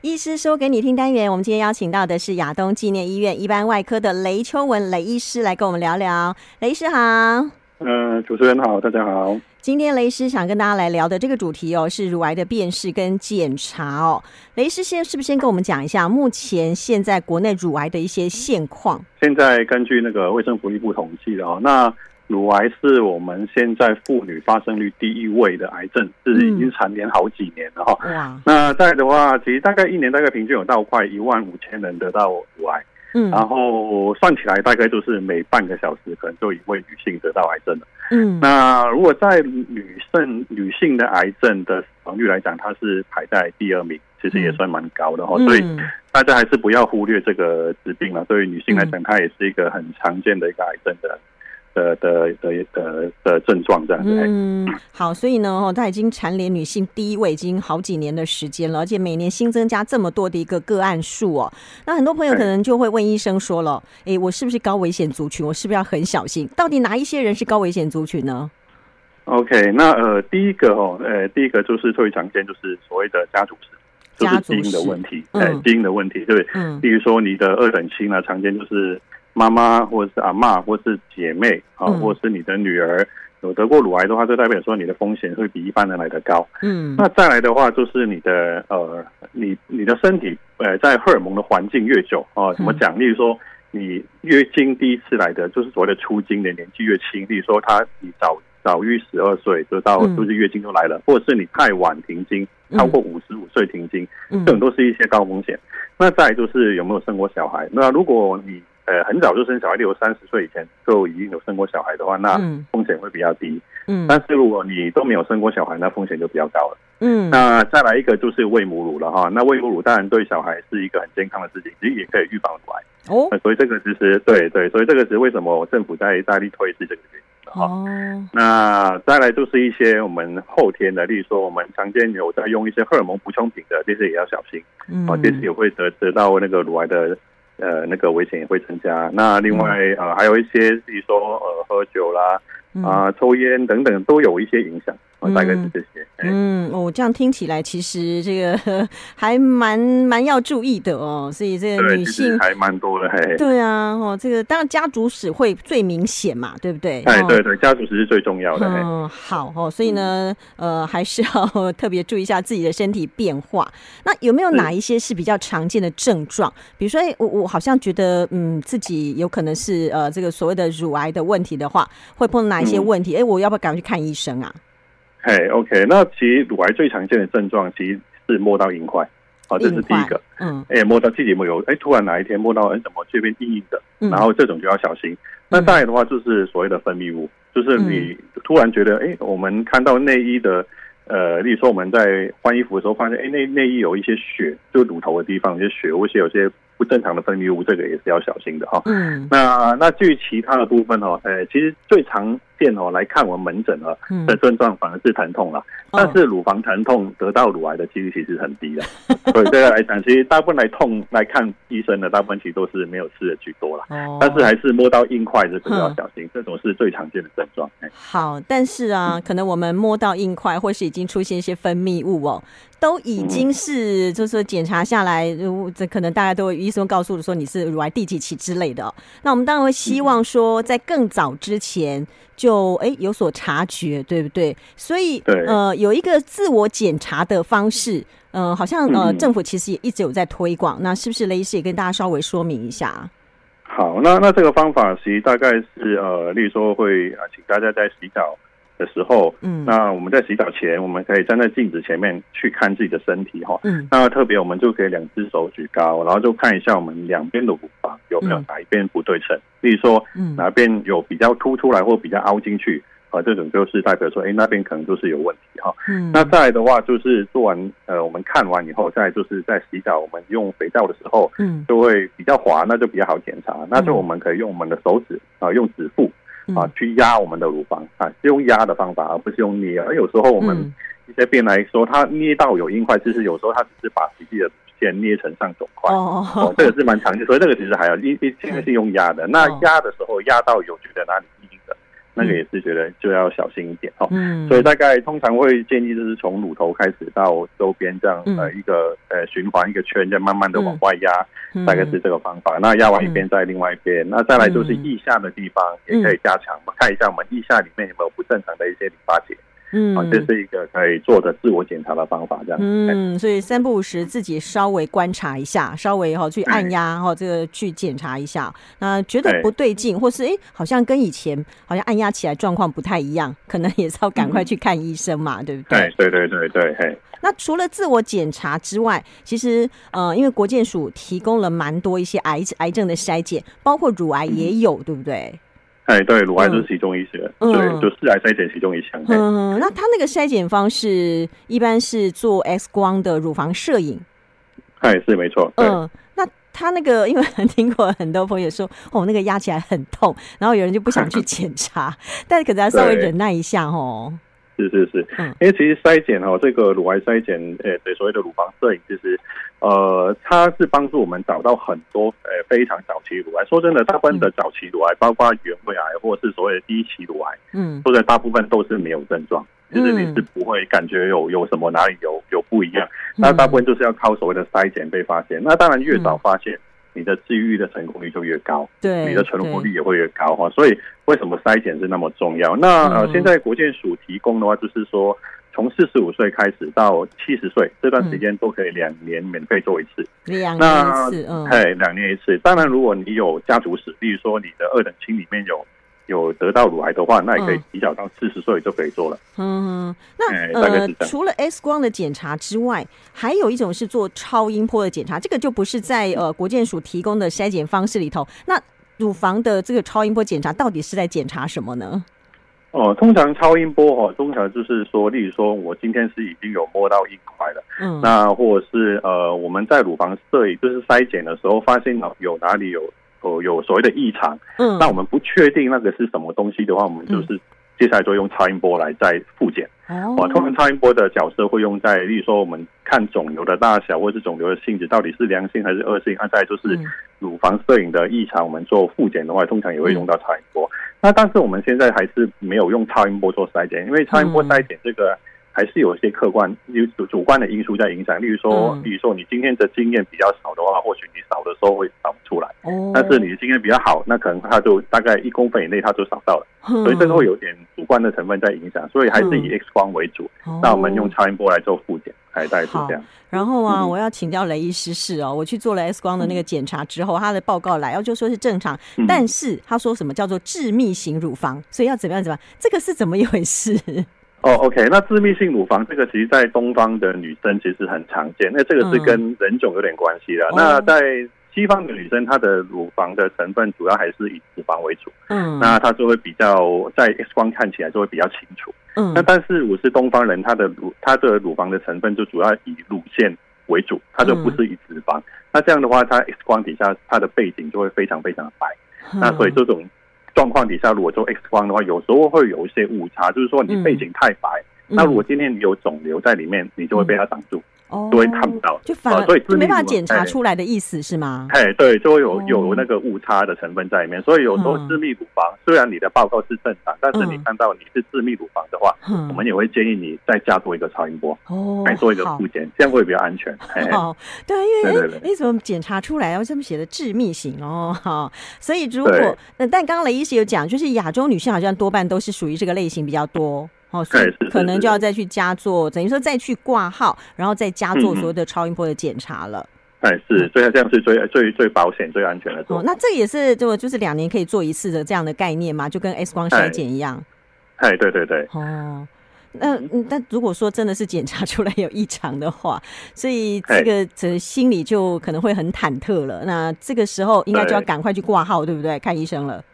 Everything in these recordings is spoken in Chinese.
医师说给你听单元，我们今天邀请到的是亚东纪念医院一般外科的雷秋文雷医师来跟我们聊聊。雷医师好，嗯、呃，主持人好，大家好。今天雷医师想跟大家来聊的这个主题哦，是乳癌的辨识跟检查哦。雷医师先是不是先跟我们讲一下目前现在国内乳癌的一些现况？现在根据那个卫生福利部统计的哦，那。乳癌是我们现在妇女发生率第一位的癌症，是已经蝉联好几年了哈。嗯、那在的话，其实大概一年大概平均有到快一万五千人得到乳癌。嗯，然后算起来大概就是每半个小时可能就一位女性得到癌症了。嗯，那如果在女性女性的癌症的死亡率来讲，它是排在第二名，其实也算蛮高的哈。嗯、所以大家还是不要忽略这个疾病了。对于女性来讲，它也是一个很常见的一个癌症的。的的的的的症状这样子。嗯，好，所以呢，哦，它已经蝉联女性第一位，已经好几年的时间了，而且每年新增加这么多的一个个案数哦。那很多朋友可能就会问医生说了，哎、欸，我是不是高危险族群？我是不是要很小心？到底哪一些人是高危险族群呢？OK，那呃，第一个哦，呃，第一个就是最常见就是所谓的家族史，就是基因的问题，哎、嗯，基因的问题，对，嗯，比如说你的二等亲呢，常见就是。妈妈或者是阿妈或者是姐妹啊，或者是你的女儿有得过乳癌的话，就代表说你的风险会比一般人来的高。嗯，那再来的话，就是你的呃，你你的身体呃，在荷尔蒙的环境越久啊，怎么讲？例如说，你月经第一次来的，就是所谓的初经的年纪越轻，例如说他你早早于十二岁就到就是月经就来了，或者是你太晚停经，超过五十五岁停经，这种都是一些高风险。那再来就是有没有生过小孩？那如果你呃，很早就生小孩，例如三十岁以前就已经有生过小孩的话，那风险会比较低。嗯，但是如果你都没有生过小孩，那风险就比较高了。嗯，那再来一个就是喂母乳了哈。那喂母乳当然对小孩是一个很健康的事情，其实也可以预防乳癌。哦，所以这个其实对对，所以这个是为什么政府在大力推是这个原因的哈。哦，那再来就是一些我们后天的，例如说我们常见有在用一些荷尔蒙补充品的，这些也要小心。嗯，啊，这些也会得得到那个乳癌的。呃，那个危险也会增加。那另外呃，还有一些，比如说呃，喝酒啦，啊、呃，抽烟等等，都有一些影响。大概是这些。嗯，哦，这样听起来其实这个 还蛮蛮要注意的哦。所以这个女性还蛮多的，嘿。对啊，哦，这个当然家族史会最明显嘛，对不对？哎，对对，家族史是最重要的。嗯，好哦，所以呢，呃，还是要 特别注意一下自己的身体变化。那有没有哪一些是比较常见的症状？比如说，哎我我好像觉得，嗯，自己有可能是呃，这个所谓的乳癌的问题的话，会碰到哪一些问题？哎，我要不要赶快去看医生啊？哎、hey，OK，那其实乳癌最常见的症状其实是摸到硬块，啊，这是第一个。嗯，哎，摸到自己没有，哎，突然哪一天摸到，哎，怎么这边硬硬的？然后这种就要小心。嗯、那再来的话，就是所谓的分泌物，就是你突然觉得，哎，我们看到内衣的，呃，例如说我们在换衣服的时候，发现，哎，内内衣有一些血，就乳头的地方有些血，或者有些不正常的分泌物，这个也是要小心的哈。嗯，那那至于其他的部分哦，哎，其实最常见哦，来看我们门诊啊的症状反而是疼痛了，嗯、但是乳房疼痛得到乳癌的几率其实很低的，哦、所以这个来讲，其实大部分来痛来看医生的，大部分其实都是没有事的居多了。哦，但是还是摸到硬块这个要小心，嗯、这种是最常见的症状。好，但是啊，嗯、可能我们摸到硬块，或是已经出现一些分泌物哦。都已经是，就是说检查下来，这可能大家都会医生告诉我说你是乳癌第几期之类的哦。那我们当然会希望说，在更早之前就哎有所察觉，对不对？所以呃有一个自我检查的方式，呃，好像呃政府其实也一直有在推广。那是不是雷医师也跟大家稍微说明一下？好，那那这个方法其实大概是呃，例如说会啊，请大家在洗澡的时候，嗯，那我们在洗澡前，我们可以站在镜子前面去看自己的身体哈，嗯，那特别我们就可以两只手举高，然后就看一下我们两边的乳房有没有哪一边不对称，例如说，嗯，哪边有比较凸出来或比较凹进去，啊，这种就是代表说，哎，那边可能就是有问题哈，嗯，那再来的话就是做完，呃，我们看完以后，再来就是在洗澡，我们用肥皂的时候，嗯，就会比较滑，那就比较好检查，那就我们可以用我们的手指啊，用指腹。啊，去压我们的乳房啊，是用压的方法，而不是用捏。而有时候我们一些病人来说，他捏到有硬块，其实有时候他只是把自己的线捏成上肿块。哦，哦，这个是蛮常见，所以这个其实还要一一现在是用压的。那压的时候压到有觉得哪里那个也是觉得就要小心一点哦。嗯，所以大概通常会建议就是从乳头开始到周边这样呃一个呃循环一个圈，再慢慢的往外压，大概是这个方法。那压完一边再另外一边，那再来就是腋下的地方也可以加强，看一下我们腋下里面有没有不正常的一些淋巴结。嗯，这是一个可以做的自我检查的方法，这样。嗯，所以三不五时自己稍微观察一下，稍微哈去按压哈，这个去检查一下。那觉得不对劲，或是哎，好像跟以前好像按压起来状况不太一样，可能也是要赶快去看医生嘛，对不对？对对对对对。那除了自我检查之外，其实呃，因为国健署提供了蛮多一些癌癌症的筛检，包括乳癌也有，对不对？哎，对，乳癌就是其中一些，嗯、对，就是癌筛检其中一项。嗯，那他那个筛检方式一般是做 X 光的乳房摄影。哎，是没错。嗯，那他那个，因为听过很多朋友说，哦，那个压起来很痛，然后有人就不想去 检查，但是可能要稍微忍耐一下哦。是是是，因为其实筛检哦，这个乳癌筛检，呃，对，所谓的乳房摄影，其实，呃，它是帮助我们找到很多呃非常早期乳癌。说真的，大部分的早期乳癌，包括原位癌或者是所谓的第一期乳癌，嗯，说的大部分都是没有症状，就是你是不会感觉有有什么哪里有有不一样。那大部分就是要靠所谓的筛检被发现。那当然越早发现。你的治愈的成功率就越高，对，你的存活率也会越高哈。所以为什么筛检是那么重要？那呃，现在国健署提供的话，就是说从四十五岁开始到七十岁这段时间都可以两年免费做一次，两年一次，嗯，哎，两年一次。当然，如果你有家族史，例如说你的二等亲里面有。有得到乳癌的话，那也可以提早到四十岁就可以做了。嗯，那呃，除了 X 光的检查之外，还有一种是做超音波的检查，这个就不是在呃国健署提供的筛检方式里头。那乳房的这个超音波检查到底是在检查什么呢？哦，通常超音波哦，通常就是说，例如说我今天是已经有摸到硬块了，嗯，那或者是呃我们在乳房摄影就是筛检的时候发现有哪里有。哦，有所谓的异常，嗯，那我们不确定那个是什么东西的话，我们就是接下来就用超音波来再复检。哦，通常超音波的角色会用在，例如说我们看肿瘤的大小，或者是肿瘤的性质到底是良性还是恶性。啊，再就是乳房摄影的异常，我们做复检的话，通常也会用到超音波。那但是我们现在还是没有用超音波做筛检，因为超音波筛检这个。还是有一些客观、有主主观的因素在影响，例如说，比如说你今天的经验比较少的话，或许你扫的时候会扫不出来。哦。但是你的经验比较好，那可能它就大概一公分以内，它就扫到了。所以这个会有点主观的成分在影响，所以还是以 X 光为主。那我们用超音波来做复检，还大概是这样。然后啊，我要请教雷医师是哦，我去做了 X 光的那个检查之后，他的报告来，然后就说是正常，但是他说什么叫做致密型乳房，所以要怎么样怎么样，这个是怎么一回事？哦、oh，OK，那致密性乳房这个，其实，在东方的女生其实很常见。那这个是跟人种有点关系的。嗯、那在西方的女生，她的乳房的成分主要还是以脂肪为主。嗯，那她就会比较在 X 光看起来就会比较清楚。嗯，那但是我是东方人，她的乳她的乳房的成分就主要以乳腺为主，它就不是以脂肪。嗯、那这样的话，它 X 光底下它的背景就会非常非常的白。嗯、那所以这种。状况底下，如果做 X 光的话，有时候会有一些误差，就是说你背景太白，嗯、那如果今天你有肿瘤在里面，你就会被它挡住。嗯哦，都会看不到，就反而、哦、所以就没办法检查出来的意思是吗？哎，对，就会有有那个误差的成分在里面，所以有时候致密乳房、嗯、虽然你的报告是正常，但是你看到你是致密乳房的话，嗯、我们也会建议你再加做一个超音波，哦，来做一个复检，好这样会比较安全。哦，对，因为你怎么检查出来？要这么写的致密型哦？哈，所以如果那但刚刚雷医师有讲，就是亚洲女性好像多半都是属于这个类型比较多。哦，所以可能就要再去加做，等于说再去挂号，然后再加做所有的超音波的检查了。哎、嗯，是，所以这样是最最最保险、最安全的做。哦，那这也是就就是两年可以做一次的这样的概念嘛，就跟 X 光筛检一样。哎，对对对。哦，那那如果说真的是检查出来有异常的话，所以这个这心里就可能会很忐忑了。那这个时候应该就要赶快去挂号，对不对？看医生了。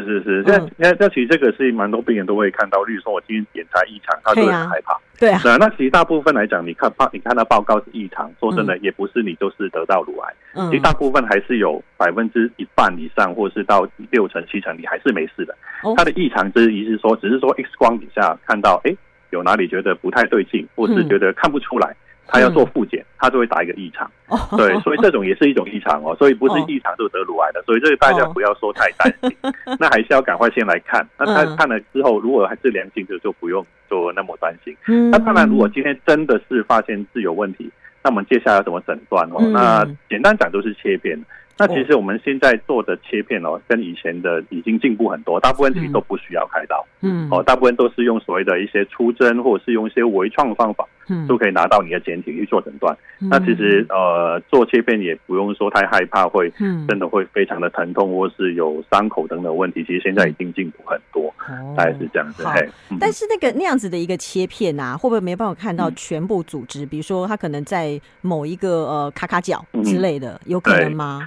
是是是，那那那其实这个是蛮多病人都会看到，例如说我今天检查异常，他就会很害怕。对啊，那其实大部分来讲，你看报你看到报告是异常，说真的，也不是你就是得到乳癌。嗯，其实大部分还是有百分之一半以上，或是到六成七成，你还是没事的。它的异常之一是说，只是说 X 光底下看到，哎，有哪里觉得不太对劲，或是觉得看不出来。他要做复检，他就会打一个异常。对，所以这种也是一种异常哦，所以不是异常就得乳癌的，所以这个大家不要说太担心，那还是要赶快先来看。那他看了之后，如果还是良性的，就不用做那么担心。那当然，如果今天真的是发现是有问题，那我们接下来要怎么诊断哦？那简单讲就是切片。那其实我们现在做的切片哦，跟以前的已经进步很多，大部分其实都不需要开刀，嗯，哦，大部分都是用所谓的一些出针或者是用一些微创的方法，嗯，都可以拿到你的检体去做诊断。那其实呃，做切片也不用说太害怕，会真的会非常的疼痛或是有伤口等等问题。其实现在已经进步很多，大概是这样子。嘿，但是那个那样子的一个切片啊，会不会没办法看到全部组织？比如说它可能在某一个呃卡卡角之类的，有可能吗？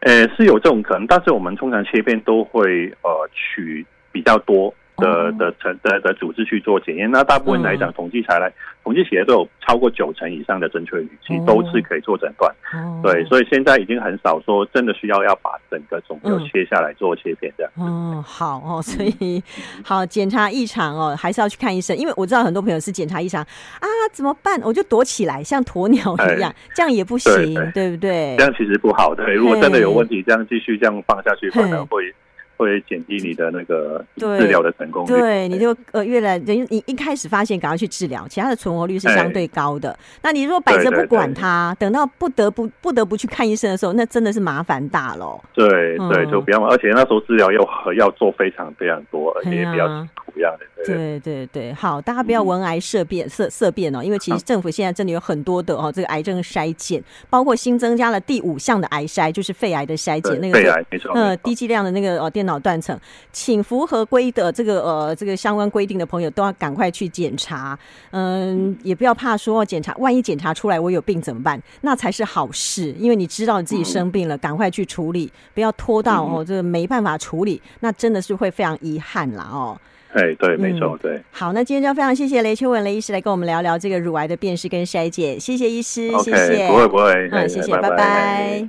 呃，是有这种可能，但是我们通常切片都会呃取比较多的的成的的组织去做检验。那大部分来讲，统计下来，统计起来都有超过九成以上的正确率，其实都是可以做诊断。对，所以现在已经很少说真的需要要把整个肿瘤切下来做切片这样。嗯，好哦，所以好检查异常哦，还是要去看医生，因为我知道很多朋友是检查异常啊，怎么办？我就躲起来，像鸵鸟一样，这样也不行，对不对？这样其实不好。对，如果真的有问题，这样继续这样放下去，可能会。会减低你的那个治疗的成功率，对，你就呃越来等于你一开始发现赶快去治疗，其他的存活率是相对高的。那你如果摆着不管它，等到不得不不得不去看医生的时候，那真的是麻烦大了。对对，就不要，而且那时候治疗要要做非常非常多，而且也比较一样的。对对对，好，大家不要闻癌色变色色变哦，因为其实政府现在真的有很多的哦，这个癌症筛检，包括新增加了第五项的癌筛，就是肺癌的筛检，那个肺癌没错，呃，低剂量的那个哦电。脑断层，请符合规的这个呃这个相关规定的朋友都要赶快去检查，嗯，也不要怕说检查，万一检查出来我有病怎么办？那才是好事，因为你知道你自己生病了，赶快去处理，不要拖到哦这个没办法处理，那真的是会非常遗憾啦哦。哎，对，没错，对。好，那今天就非常谢谢雷秋文雷医师来跟我们聊聊这个乳癌的辨识跟筛检，谢谢医师，谢谢，不会不会，嗯，谢谢，拜拜。